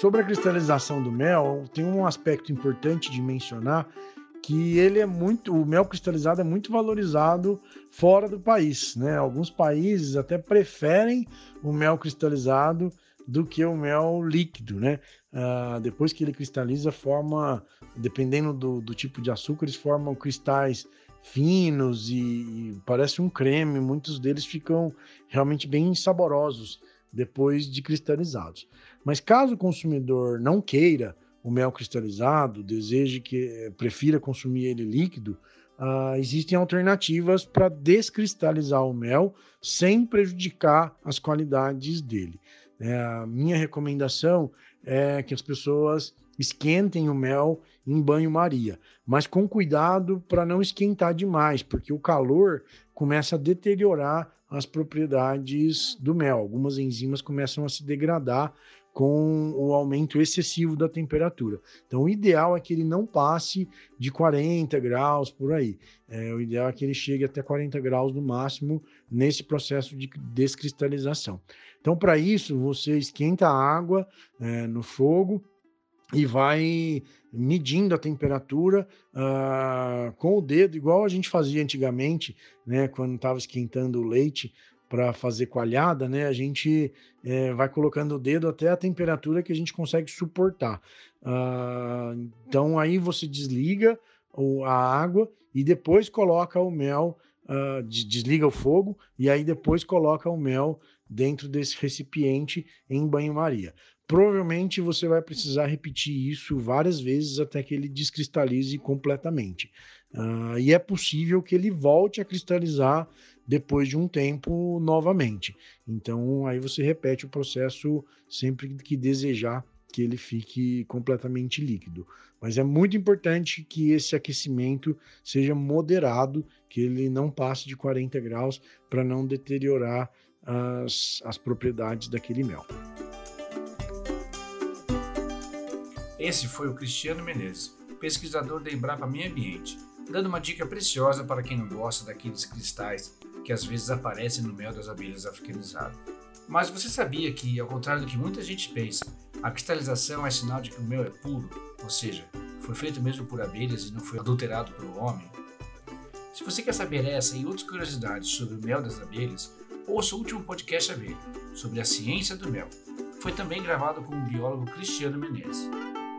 Sobre a cristalização do mel, tem um aspecto importante de mencionar que ele é muito, o mel cristalizado é muito valorizado fora do país, né? Alguns países até preferem o mel cristalizado do que o mel líquido, né? Uh, depois que ele cristaliza, forma, dependendo do, do tipo de açúcar, eles formam cristais finos e, e, parece um creme. Muitos deles ficam realmente bem saborosos depois de cristalizados. Mas caso o consumidor não queira o mel cristalizado, deseje que prefira consumir ele líquido, uh, existem alternativas para descristalizar o mel sem prejudicar as qualidades dele. É, minha recomendação é que as pessoas esquentem o mel em banho-maria, mas com cuidado para não esquentar demais, porque o calor começa a deteriorar as propriedades do mel. Algumas enzimas começam a se degradar com o aumento excessivo da temperatura. Então, o ideal é que ele não passe de 40 graus por aí. É, o ideal é que ele chegue até 40 graus no máximo nesse processo de descristalização. Então, para isso, você esquenta a água é, no fogo e vai medindo a temperatura uh, com o dedo, igual a gente fazia antigamente, né, quando estava esquentando o leite para fazer coalhada, né, a gente é, vai colocando o dedo até a temperatura que a gente consegue suportar. Uh, então aí você desliga a água e depois coloca o mel, uh, desliga o fogo e aí depois coloca o mel dentro desse recipiente em banho-maria. Provavelmente você vai precisar repetir isso várias vezes até que ele descristalize completamente. Uh, e é possível que ele volte a cristalizar depois de um tempo novamente. Então, aí você repete o processo sempre que desejar que ele fique completamente líquido. Mas é muito importante que esse aquecimento seja moderado, que ele não passe de 40 graus para não deteriorar as, as propriedades daquele mel. Esse foi o Cristiano Menezes, pesquisador da Embrapa Meio Ambiente, dando uma dica preciosa para quem não gosta daqueles cristais que às vezes aparecem no mel das abelhas africanizadas. Mas você sabia que, ao contrário do que muita gente pensa, a cristalização é sinal de que o mel é puro, ou seja, foi feito mesmo por abelhas e não foi adulterado pelo homem? Se você quer saber essa e outras curiosidades sobre o mel das abelhas, ouça o último podcast Abelha, sobre a ciência do mel. Foi também gravado com o biólogo Cristiano Menezes.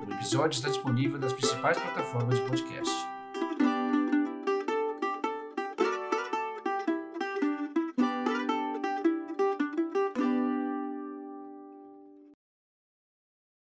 O episódio está disponível nas principais plataformas de podcast.